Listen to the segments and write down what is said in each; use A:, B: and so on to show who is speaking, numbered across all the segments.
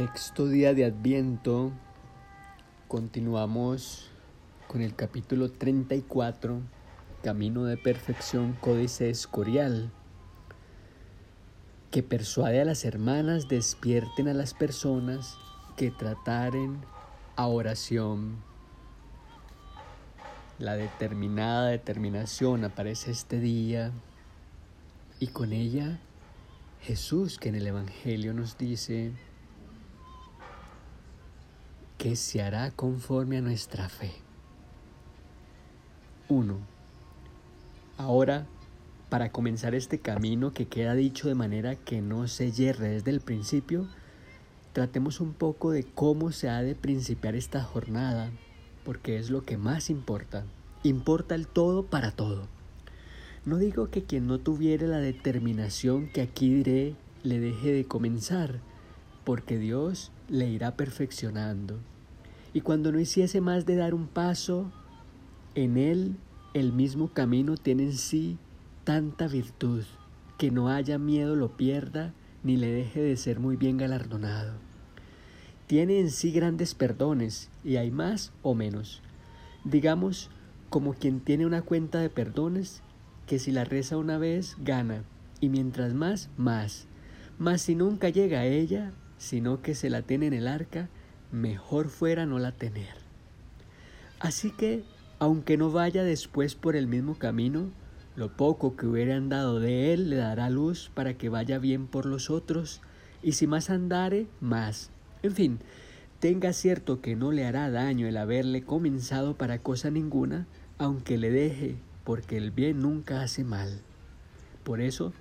A: Sexto día de Adviento. Continuamos con el capítulo 34, Camino de Perfección, Códice Escorial, que persuade a las hermanas despierten a las personas que trataren a oración. La determinada determinación aparece este día y con ella Jesús que en el Evangelio nos dice, que se hará conforme a nuestra fe. 1. Ahora, para comenzar este camino que queda dicho de manera que no se yerre desde el principio, tratemos un poco de cómo se ha de principiar esta jornada, porque es lo que más importa. Importa el todo para todo. No digo que quien no tuviere la determinación que aquí diré le deje de comenzar, porque Dios le irá perfeccionando. Y cuando no hiciese más de dar un paso, en él el mismo camino tiene en sí tanta virtud que no haya miedo lo pierda ni le deje de ser muy bien galardonado. Tiene en sí grandes perdones y hay más o menos. Digamos, como quien tiene una cuenta de perdones que si la reza una vez gana y mientras más, más. Mas si nunca llega a ella, sino que se la tiene en el arca, mejor fuera no la tener. Así que, aunque no vaya después por el mismo camino, lo poco que hubiera andado de él le dará luz para que vaya bien por los otros, y si más andare, más. En fin, tenga cierto que no le hará daño el haberle comenzado para cosa ninguna, aunque le deje, porque el bien nunca hace mal. Por eso,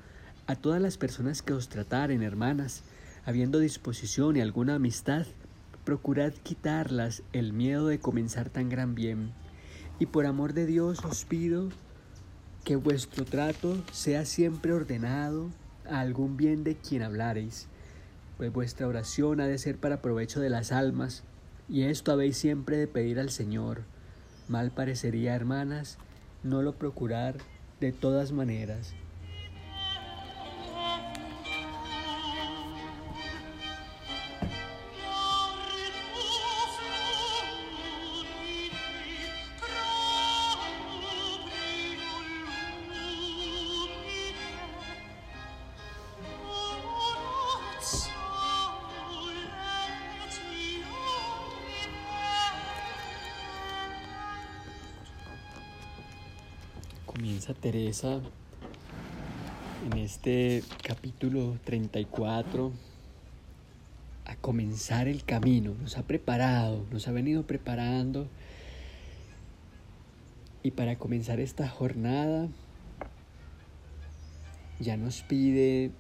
A: a todas las personas que os trataren, hermanas, habiendo disposición y alguna amistad, procurad quitarlas el miedo de comenzar tan gran bien. Y por amor de Dios os pido que vuestro trato sea siempre ordenado a algún bien de quien hablareis, pues vuestra oración ha de ser para provecho de las almas, y esto habéis siempre de pedir al Señor. Mal parecería, hermanas, no lo procurar de todas maneras. Comienza Teresa en este capítulo 34 a comenzar el camino. Nos ha preparado, nos ha venido preparando. Y para comenzar esta jornada ya nos pide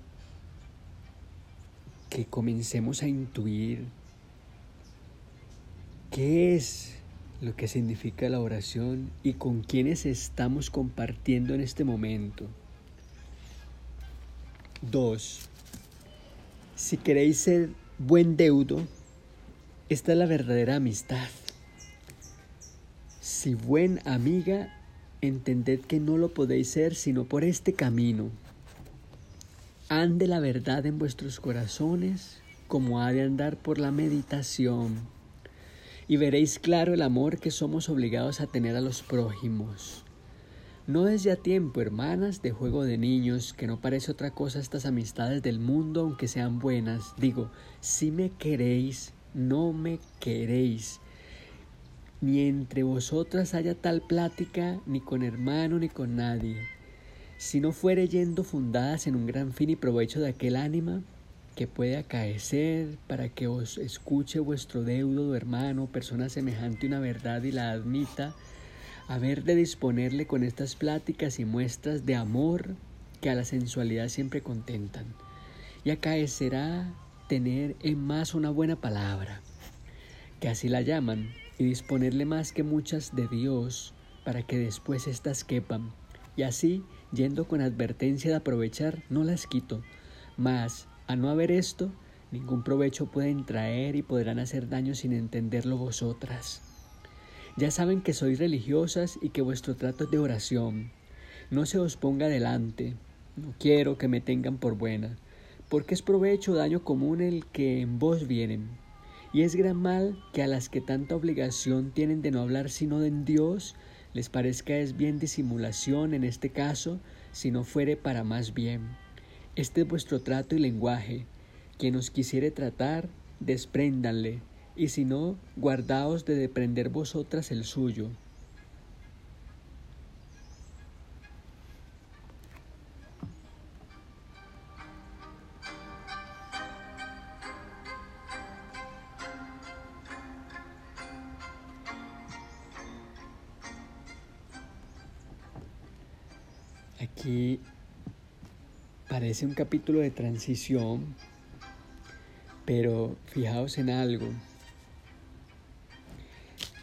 A: que comencemos a intuir qué es lo que significa la oración y con quienes estamos compartiendo en este momento. 2. Si queréis ser buen deudo, esta es la verdadera amistad. Si buen amiga, entended que no lo podéis ser sino por este camino. Ande la verdad en vuestros corazones como ha de andar por la meditación y veréis claro el amor que somos obligados a tener a los prójimos. No es ya tiempo, hermanas, de juego de niños, que no parece otra cosa estas amistades del mundo, aunque sean buenas. Digo, si me queréis, no me queréis. Ni entre vosotras haya tal plática, ni con hermano, ni con nadie. Si no fuere yendo fundadas en un gran fin y provecho de aquel ánima, que puede acaecer para que os escuche vuestro deudo, hermano, persona semejante una verdad y la admita, haber de disponerle con estas pláticas y muestras de amor que a la sensualidad siempre contentan. Y acaecerá tener en más una buena palabra, que así la llaman, y disponerle más que muchas de Dios, para que después éstas quepan, y así, yendo con advertencia de aprovechar, no las quito, mas a no haber esto, ningún provecho pueden traer y podrán hacer daño sin entenderlo vosotras. Ya saben que sois religiosas y que vuestro trato es de oración. No se os ponga delante. No quiero que me tengan por buena, porque es provecho o daño común el que en vos vienen. Y es gran mal que a las que tanta obligación tienen de no hablar sino en Dios, les parezca es bien disimulación en este caso, si no fuere para más bien. Este es vuestro trato y lenguaje. Quien os quisiere tratar, despréndanle, y si no, guardaos de deprender vosotras el suyo. Aquí parece un capítulo de transición, pero fijaos en algo.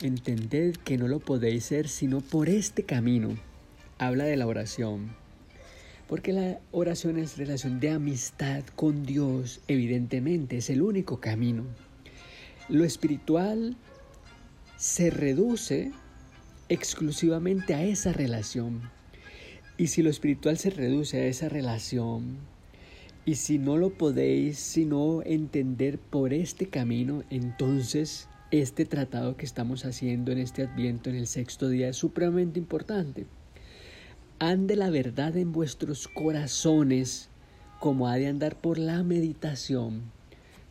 A: Entended que no lo podéis ser sino por este camino. Habla de la oración. Porque la oración es relación de amistad con Dios, evidentemente, es el único camino. Lo espiritual se reduce exclusivamente a esa relación. Y si lo espiritual se reduce a esa relación, y si no lo podéis sino entender por este camino, entonces este tratado que estamos haciendo en este adviento, en el sexto día, es supremamente importante. Ande la verdad en vuestros corazones como ha de andar por la meditación.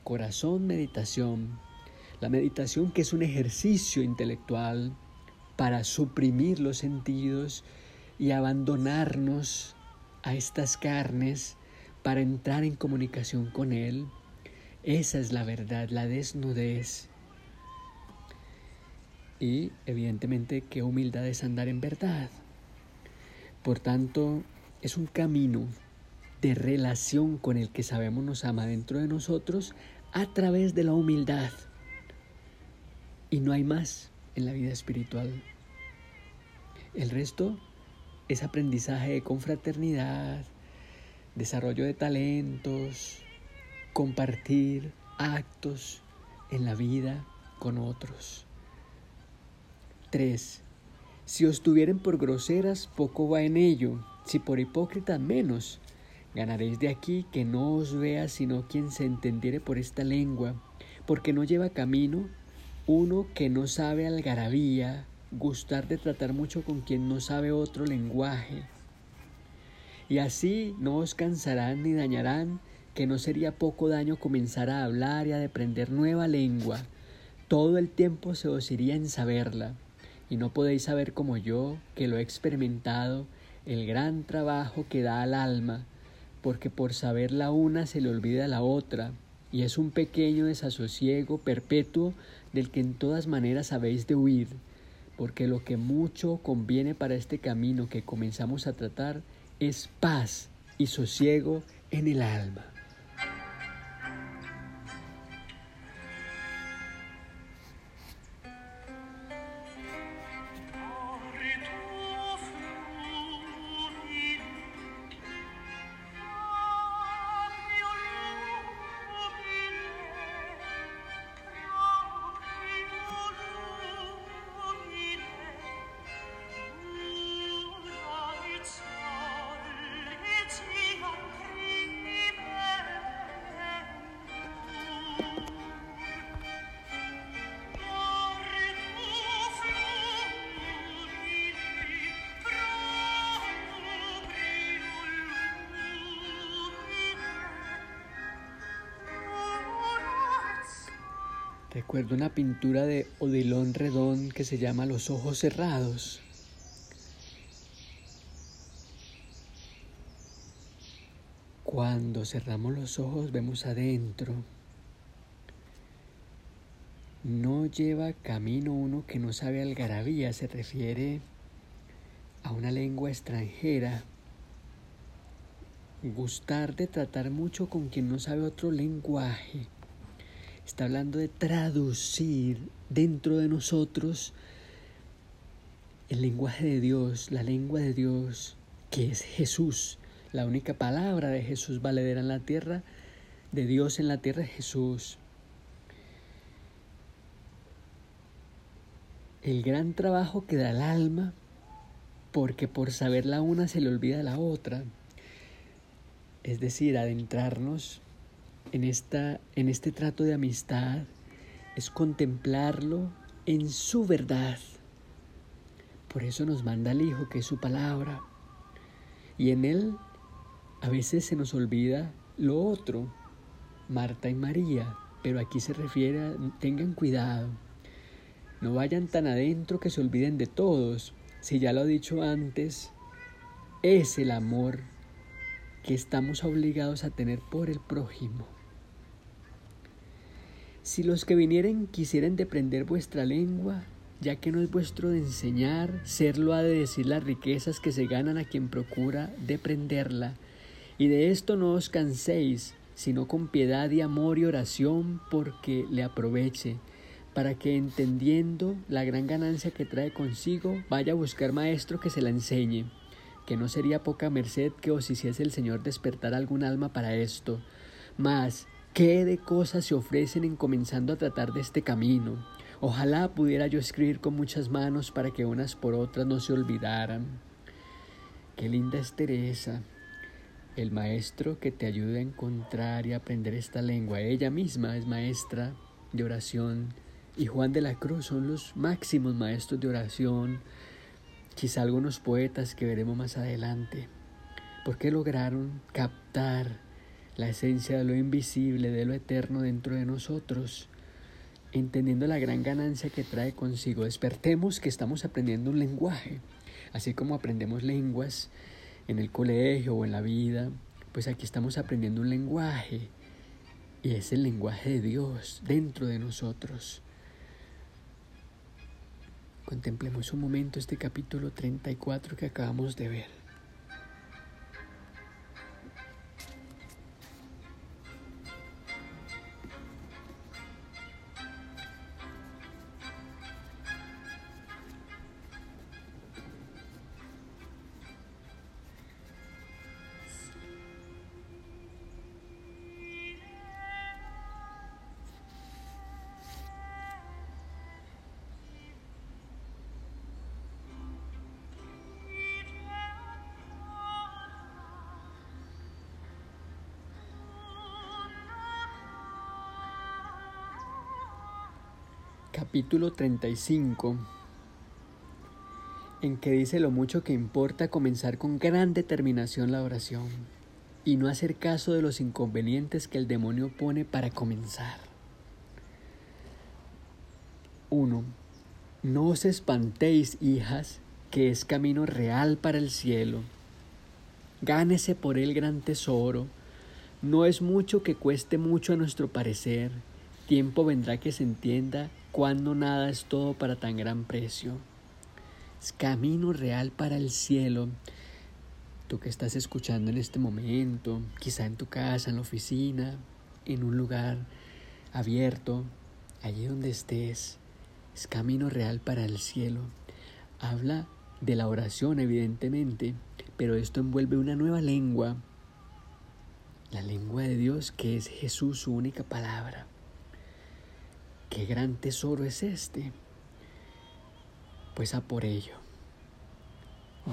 A: Corazón, meditación. La meditación que es un ejercicio intelectual para suprimir los sentidos y abandonarnos a estas carnes para entrar en comunicación con Él. Esa es la verdad, la desnudez. Y evidentemente qué humildad es andar en verdad. Por tanto, es un camino de relación con el que sabemos nos ama dentro de nosotros a través de la humildad. Y no hay más en la vida espiritual. El resto es aprendizaje de confraternidad, desarrollo de talentos, compartir actos en la vida con otros. 3. Si os tuvieren por groseras, poco va en ello, si por hipócritas, menos. Ganaréis de aquí que no os vea sino quien se entendiere por esta lengua, porque no lleva camino uno que no sabe algarabía, gustar de tratar mucho con quien no sabe otro lenguaje. Y así no os cansarán ni dañarán, que no sería poco daño comenzar a hablar y a aprender nueva lengua. Todo el tiempo se os iría en saberla, y no podéis saber como yo, que lo he experimentado, el gran trabajo que da al alma, porque por saber la una se le olvida la otra, y es un pequeño desasosiego perpetuo del que en todas maneras habéis de huir, porque lo que mucho conviene para este camino que comenzamos a tratar es paz y sosiego en el alma. Recuerdo una pintura de Odilon Redón que se llama Los ojos cerrados. Cuando cerramos los ojos vemos adentro. No lleva camino uno que no sabe algarabía, se refiere a una lengua extranjera. Gustar de tratar mucho con quien no sabe otro lenguaje está hablando de traducir dentro de nosotros el lenguaje de Dios, la lengua de Dios, que es Jesús. La única palabra de Jesús valedera en la tierra, de Dios en la tierra es Jesús. El gran trabajo que da el alma, porque por saber la una se le olvida la otra. Es decir, adentrarnos en, esta, en este trato de amistad es contemplarlo en su verdad. Por eso nos manda el Hijo, que es su palabra. Y en Él a veces se nos olvida lo otro, Marta y María, pero aquí se refiere a tengan cuidado, no vayan tan adentro que se olviden de todos. Si ya lo he dicho antes, es el amor que estamos obligados a tener por el prójimo. Si los que vinieren quisieren deprender vuestra lengua, ya que no es vuestro de enseñar, serlo ha de decir las riquezas que se ganan a quien procura deprenderla. Y de esto no os canséis, sino con piedad y amor y oración, porque le aproveche, para que entendiendo la gran ganancia que trae consigo, vaya a buscar maestro que se la enseñe que no sería poca merced que os hiciese el Señor despertar algún alma para esto. Mas, ¿qué de cosas se ofrecen en comenzando a tratar de este camino? Ojalá pudiera yo escribir con muchas manos para que unas por otras no se olvidaran. Qué linda es Teresa, el maestro que te ayuda a encontrar y aprender esta lengua. Ella misma es maestra de oración y Juan de la Cruz son los máximos maestros de oración, quizá algunos poetas que veremos más adelante, porque lograron captar la esencia de lo invisible, de lo eterno dentro de nosotros, entendiendo la gran ganancia que trae consigo. Despertemos que estamos aprendiendo un lenguaje, así como aprendemos lenguas en el colegio o en la vida, pues aquí estamos aprendiendo un lenguaje, y es el lenguaje de Dios dentro de nosotros. Contemplemos un momento este capítulo 34 que acabamos de ver. Capítulo 35, en que dice lo mucho que importa comenzar con gran determinación la oración y no hacer caso de los inconvenientes que el demonio pone para comenzar. 1. No os espantéis, hijas, que es camino real para el cielo. Gánese por él gran tesoro. No es mucho que cueste mucho a nuestro parecer. Tiempo vendrá que se entienda cuando nada es todo para tan gran precio. Es camino real para el cielo. Tú que estás escuchando en este momento, quizá en tu casa, en la oficina, en un lugar abierto, allí donde estés, es camino real para el cielo. Habla de la oración, evidentemente, pero esto envuelve una nueva lengua, la lengua de Dios que es Jesús, su única palabra. ¿Qué gran tesoro es este? Pues a por ello.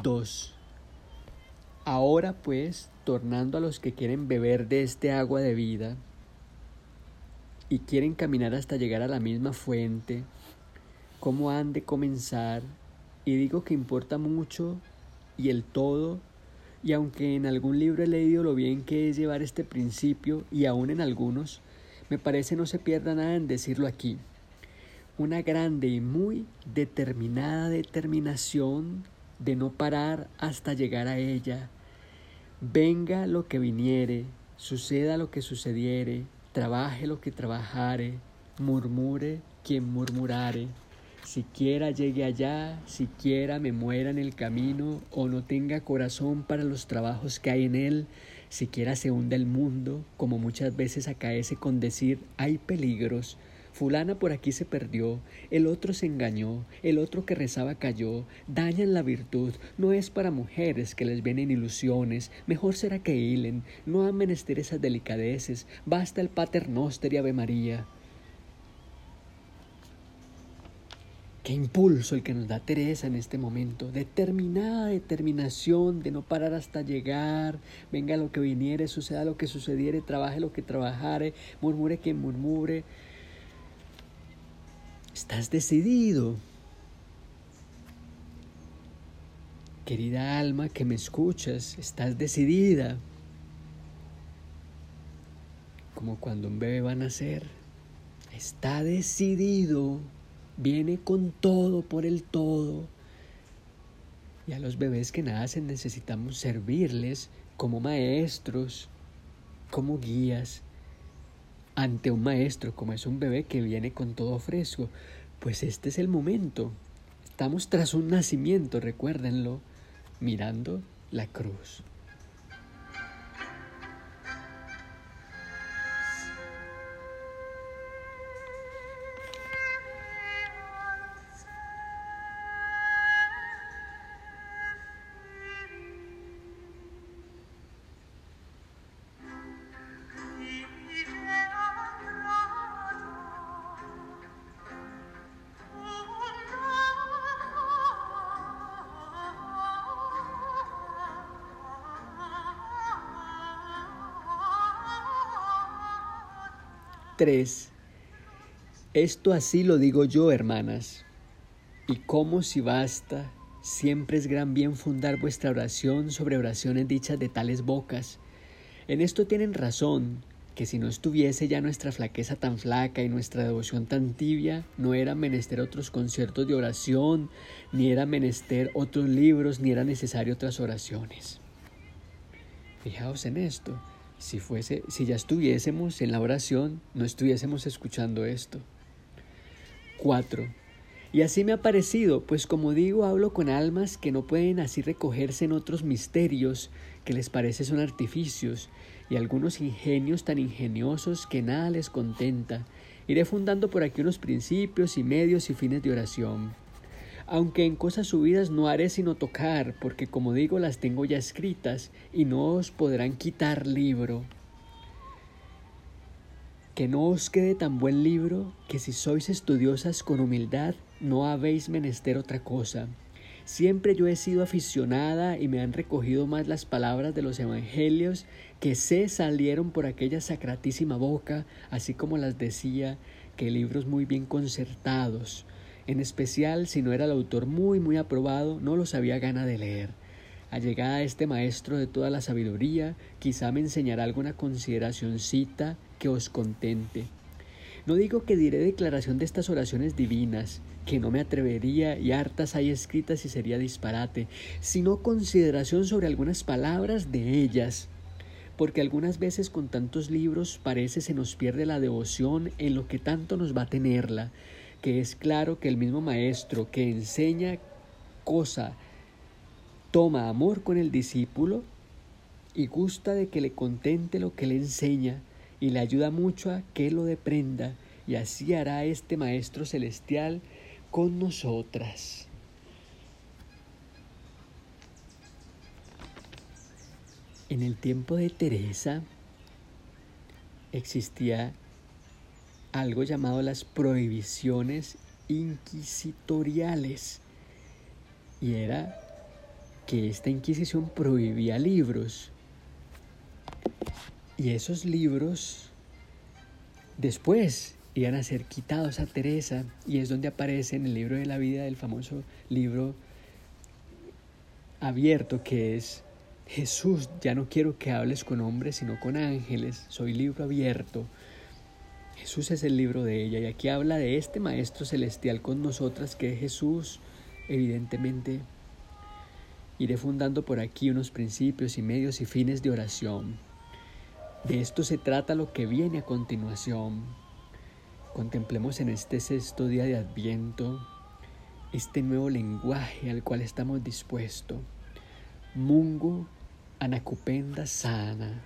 A: 2. Ahora pues, tornando a los que quieren beber de este agua de vida y quieren caminar hasta llegar a la misma fuente, ¿cómo han de comenzar? Y digo que importa mucho y el todo, y aunque en algún libro he leído lo bien que es llevar este principio, y aún en algunos, me parece no se pierda nada en decirlo aquí. Una grande y muy determinada determinación de no parar hasta llegar a ella. Venga lo que viniere, suceda lo que sucediere, trabaje lo que trabajare, murmure quien murmurare. Siquiera llegue allá, siquiera me muera en el camino o no tenga corazón para los trabajos que hay en él, siquiera se hunda el mundo, como muchas veces acaece con decir hay peligros. Fulana por aquí se perdió, el otro se engañó, el otro que rezaba cayó, dañan la virtud, no es para mujeres que les vienen ilusiones, mejor será que hilen, no han menester esas delicadeces, basta el pater noster y ave María. Qué impulso el que nos da Teresa en este momento. Determinada determinación de no parar hasta llegar. Venga lo que viniere, suceda lo que sucediere, trabaje lo que trabajare, murmure quien murmure. Estás decidido. Querida alma que me escuchas, estás decidida. Como cuando un bebé va a nacer. Está decidido viene con todo por el todo. Y a los bebés que nacen necesitamos servirles como maestros, como guías, ante un maestro, como es un bebé que viene con todo fresco. Pues este es el momento. Estamos tras un nacimiento, recuérdenlo, mirando la cruz. 3. Esto así lo digo yo, hermanas. Y como si basta, siempre es gran bien fundar vuestra oración sobre oraciones dichas de tales bocas. En esto tienen razón, que si no estuviese ya nuestra flaqueza tan flaca y nuestra devoción tan tibia, no era menester otros conciertos de oración, ni era menester otros libros, ni era necesario otras oraciones. Fijaos en esto. Si fuese, si ya estuviésemos en la oración, no estuviésemos escuchando esto. 4. Y así me ha parecido, pues como digo, hablo con almas que no pueden así recogerse en otros misterios que les parece son artificios, y algunos ingenios tan ingeniosos que nada les contenta. Iré fundando por aquí unos principios y medios y fines de oración aunque en cosas subidas no haré sino tocar, porque como digo las tengo ya escritas y no os podrán quitar libro. Que no os quede tan buen libro que si sois estudiosas con humildad no habéis menester otra cosa. Siempre yo he sido aficionada y me han recogido más las palabras de los evangelios que sé salieron por aquella sacratísima boca, así como las decía, que libros muy bien concertados, en especial si no era el autor muy muy aprobado, no los había gana de leer. Allegada este maestro de toda la sabiduría, quizá me enseñará alguna consideracioncita que os contente. No digo que diré declaración de estas oraciones divinas, que no me atrevería y hartas hay escritas y sería disparate, sino consideración sobre algunas palabras de ellas, porque algunas veces con tantos libros parece se nos pierde la devoción en lo que tanto nos va a tenerla, que es claro que el mismo maestro que enseña cosa toma amor con el discípulo y gusta de que le contente lo que le enseña y le ayuda mucho a que lo deprenda y así hará este Maestro Celestial con nosotras. En el tiempo de Teresa existía algo llamado las prohibiciones inquisitoriales. Y era que esta Inquisición prohibía libros. Y esos libros después iban a ser quitados a Teresa y es donde aparece en el libro de la vida el famoso libro abierto que es Jesús, ya no quiero que hables con hombres sino con ángeles, soy libro abierto. Jesús es el libro de ella y aquí habla de este Maestro Celestial con nosotras que es Jesús, evidentemente. Iré fundando por aquí unos principios y medios y fines de oración. De esto se trata lo que viene a continuación. Contemplemos en este sexto día de Adviento este nuevo lenguaje al cual estamos dispuestos. Mungo anacupenda sana.